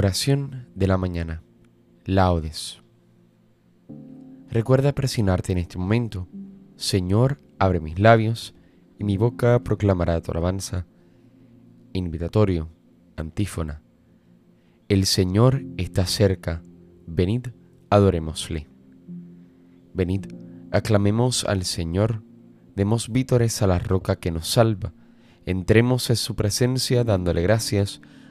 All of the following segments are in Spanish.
Oración de la mañana. Laudes. Recuerda presionarte en este momento. Señor, abre mis labios y mi boca proclamará tu alabanza. Invitatorio, antífona. El Señor está cerca. Venid, adorémosle. Venid, aclamemos al Señor. Demos vítores a la roca que nos salva. Entremos en su presencia dándole gracias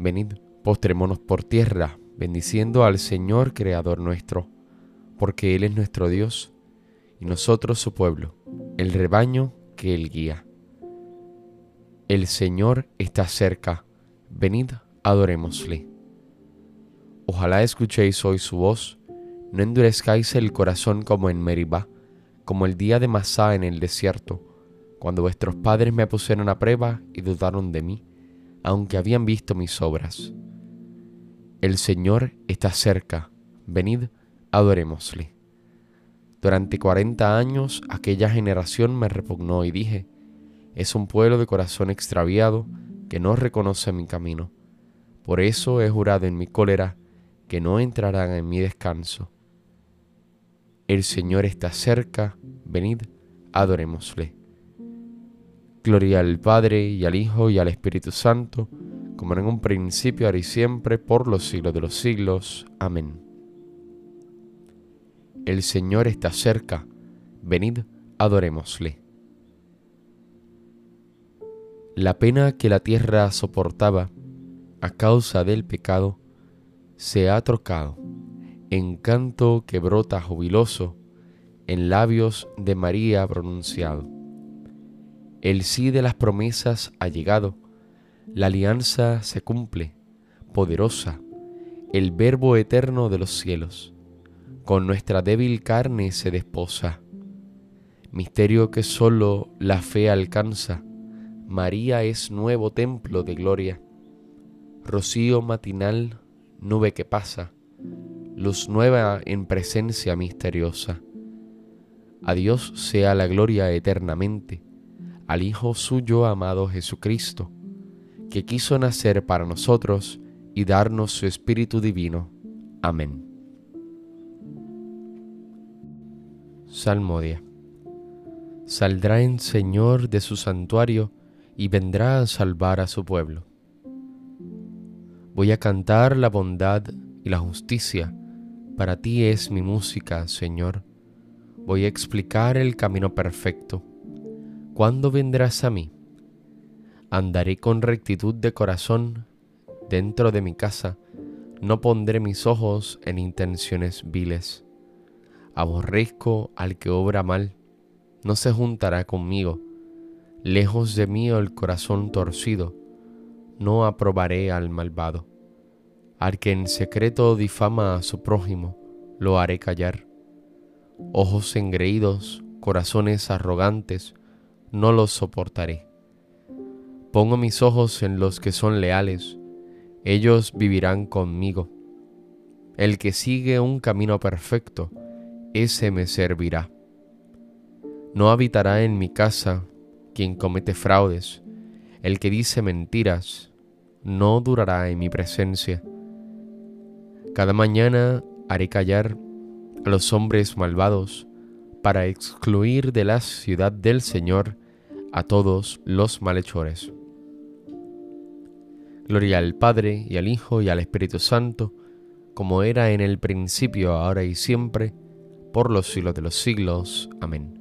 Venid, postrémonos por tierra, bendiciendo al Señor Creador nuestro, porque Él es nuestro Dios y nosotros su pueblo, el rebaño que Él guía. El Señor está cerca, venid, adorémosle. Ojalá escuchéis hoy su voz, no endurezcáis el corazón como en Meribá, como el día de Masá en el desierto, cuando vuestros padres me pusieron a prueba y dudaron de mí aunque habían visto mis obras. El Señor está cerca, venid, adorémosle. Durante cuarenta años aquella generación me repugnó y dije, es un pueblo de corazón extraviado que no reconoce mi camino. Por eso he jurado en mi cólera que no entrarán en mi descanso. El Señor está cerca, venid, adorémosle. Gloria al Padre y al Hijo y al Espíritu Santo, como en un principio, ahora y siempre, por los siglos de los siglos. Amén. El Señor está cerca, venid, adorémosle. La pena que la tierra soportaba a causa del pecado se ha trocado en canto que brota jubiloso en labios de María pronunciado el sí de las promesas ha llegado, la alianza se cumple, poderosa, el verbo eterno de los cielos, con nuestra débil carne se desposa. Misterio que solo la fe alcanza, María es nuevo templo de gloria, rocío matinal, nube que pasa, luz nueva en presencia misteriosa. A Dios sea la gloria eternamente al Hijo suyo amado Jesucristo, que quiso nacer para nosotros y darnos su Espíritu Divino. Amén. Salmodia. Saldrá el Señor de su santuario y vendrá a salvar a su pueblo. Voy a cantar la bondad y la justicia. Para ti es mi música, Señor. Voy a explicar el camino perfecto ¿cuándo vendrás a mí? Andaré con rectitud de corazón dentro de mi casa, no pondré mis ojos en intenciones viles. Aborrezco al que obra mal, no se juntará conmigo. Lejos de mí el corazón torcido, no aprobaré al malvado. Al que en secreto difama a su prójimo, lo haré callar. Ojos engreídos, corazones arrogantes, no los soportaré. Pongo mis ojos en los que son leales, ellos vivirán conmigo. El que sigue un camino perfecto, ese me servirá. No habitará en mi casa quien comete fraudes, el que dice mentiras, no durará en mi presencia. Cada mañana haré callar a los hombres malvados para excluir de la ciudad del Señor a todos los malhechores. Gloria al Padre y al Hijo y al Espíritu Santo, como era en el principio, ahora y siempre, por los siglos de los siglos. Amén.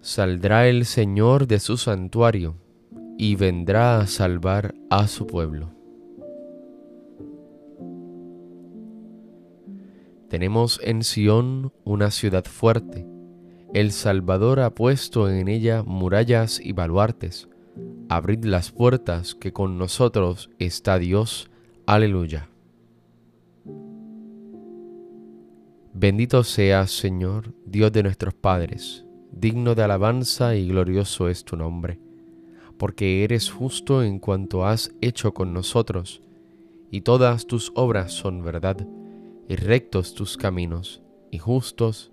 Saldrá el Señor de su santuario y vendrá a salvar a su pueblo. Tenemos en Sión una ciudad fuerte el Salvador ha puesto en ella murallas y baluartes. Abrid las puertas, que con nosotros está Dios. Aleluya. Bendito seas, Señor, Dios de nuestros padres, digno de alabanza y glorioso es tu nombre, porque eres justo en cuanto has hecho con nosotros, y todas tus obras son verdad, y rectos tus caminos, y justos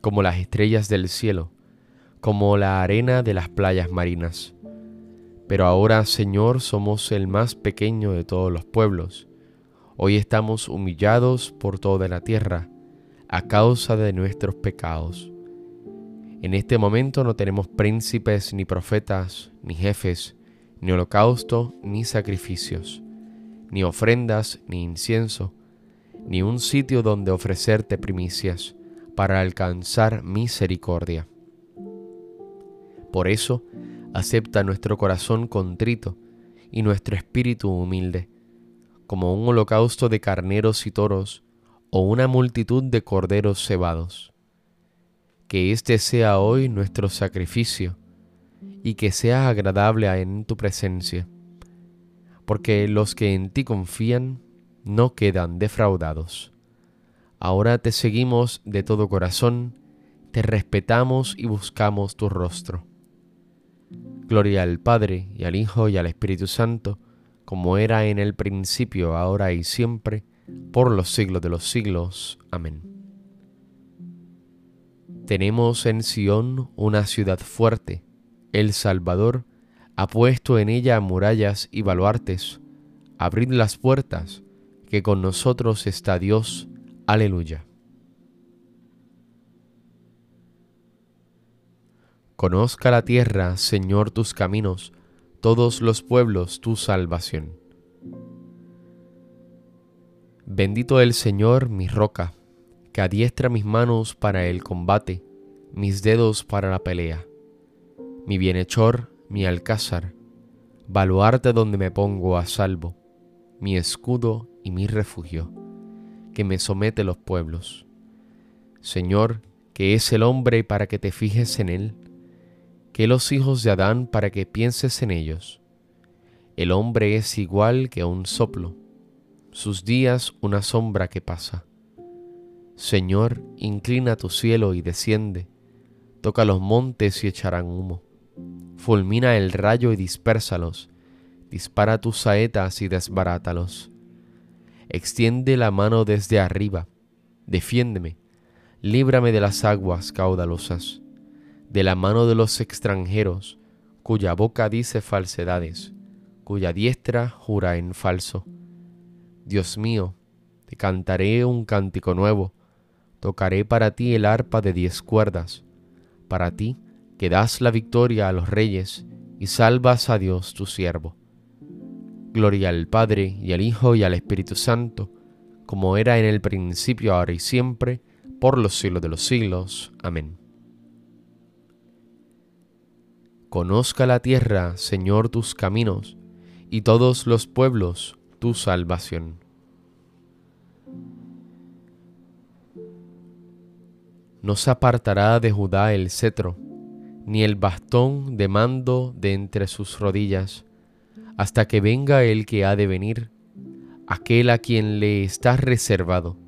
como las estrellas del cielo, como la arena de las playas marinas. Pero ahora, Señor, somos el más pequeño de todos los pueblos. Hoy estamos humillados por toda la tierra a causa de nuestros pecados. En este momento no tenemos príncipes, ni profetas, ni jefes, ni holocausto, ni sacrificios, ni ofrendas, ni incienso, ni un sitio donde ofrecerte primicias para alcanzar misericordia. Por eso, acepta nuestro corazón contrito y nuestro espíritu humilde, como un holocausto de carneros y toros o una multitud de corderos cebados. Que este sea hoy nuestro sacrificio y que sea agradable en tu presencia, porque los que en ti confían no quedan defraudados. Ahora te seguimos de todo corazón, te respetamos y buscamos tu rostro. Gloria al Padre y al Hijo y al Espíritu Santo, como era en el principio, ahora y siempre, por los siglos de los siglos. Amén. Tenemos en Sión una ciudad fuerte, el Salvador ha puesto en ella murallas y baluartes. Abrid las puertas, que con nosotros está Dios. Aleluya. Conozca la tierra, Señor, tus caminos, todos los pueblos tu salvación. Bendito el Señor, mi roca, que adiestra mis manos para el combate, mis dedos para la pelea. Mi bienhechor, mi alcázar, baluarte donde me pongo a salvo, mi escudo y mi refugio, que me somete los pueblos. Señor, que es el hombre para que te fijes en él, que los hijos de Adán para que pienses en ellos. El hombre es igual que un soplo, sus días una sombra que pasa. Señor, inclina tu cielo y desciende, toca los montes y echarán humo. Fulmina el rayo y dispérsalos, dispara tus saetas y desbarátalos. Extiende la mano desde arriba, defiéndeme, líbrame de las aguas caudalosas de la mano de los extranjeros, cuya boca dice falsedades, cuya diestra jura en falso. Dios mío, te cantaré un cántico nuevo, tocaré para ti el arpa de diez cuerdas, para ti que das la victoria a los reyes y salvas a Dios tu siervo. Gloria al Padre y al Hijo y al Espíritu Santo, como era en el principio, ahora y siempre, por los siglos de los siglos. Amén. Conozca la tierra, Señor, tus caminos, y todos los pueblos tu salvación. No se apartará de Judá el cetro, ni el bastón de mando de entre sus rodillas, hasta que venga el que ha de venir, aquel a quien le está reservado,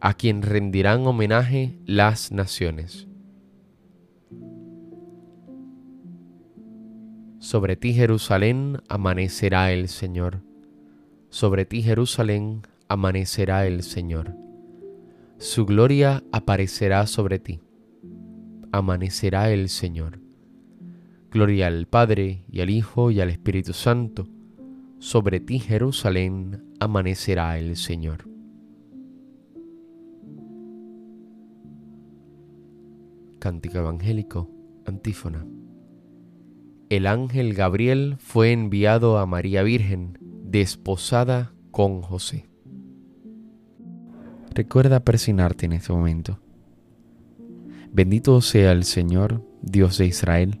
a quien rendirán homenaje las naciones. Sobre ti Jerusalén amanecerá el Señor. Sobre ti Jerusalén amanecerá el Señor. Su gloria aparecerá sobre ti. Amanecerá el Señor. Gloria al Padre y al Hijo y al Espíritu Santo. Sobre ti Jerusalén amanecerá el Señor. Cántico Evangélico, antífona el ángel Gabriel fue enviado a María Virgen, desposada con José. Recuerda persignarte en este momento. Bendito sea el Señor, Dios de Israel,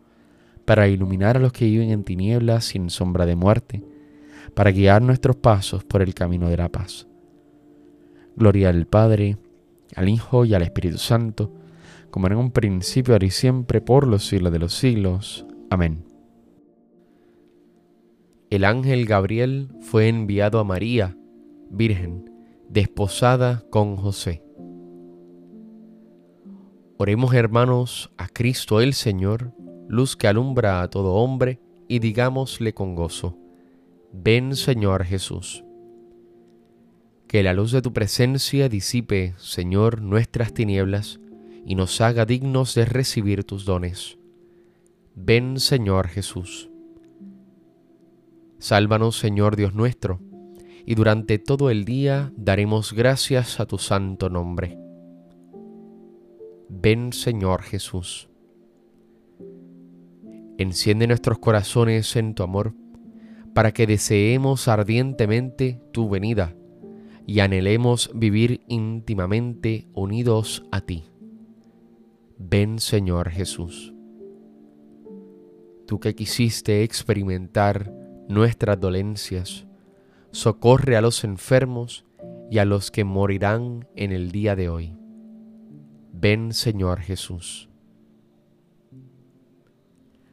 para iluminar a los que viven en tinieblas sin sombra de muerte, para guiar nuestros pasos por el camino de la paz. Gloria al Padre, al Hijo y al Espíritu Santo, como en un principio, ahora y siempre, por los siglos de los siglos. Amén. El ángel Gabriel fue enviado a María, Virgen, desposada con José. Oremos hermanos a Cristo el Señor, luz que alumbra a todo hombre, y digámosle con gozo, ven Señor Jesús. Que la luz de tu presencia disipe, Señor, nuestras tinieblas, y nos haga dignos de recibir tus dones. Ven Señor Jesús. Sálvanos Señor Dios nuestro, y durante todo el día daremos gracias a tu santo nombre Ven Señor Jesús. Enciende nuestros corazones en tu amor, para que deseemos ardientemente tu venida y anhelemos vivir íntimamente unidos a ti. Ven Señor Jesús. Tú que quisiste experimentar nuestras dolencias, socorre a los enfermos y a los que morirán en el día de hoy. Ven Señor Jesús.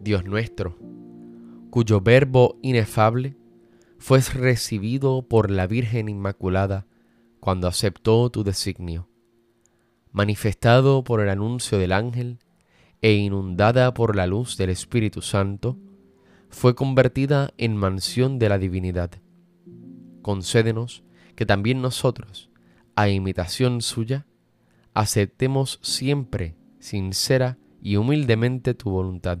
Dios nuestro, cuyo Verbo inefable fue recibido por la Virgen Inmaculada cuando aceptó tu designio, manifestado por el anuncio del ángel e inundada por la luz del Espíritu Santo, fue convertida en mansión de la divinidad. Concédenos que también nosotros, a imitación suya, aceptemos siempre sincera y humildemente tu voluntad.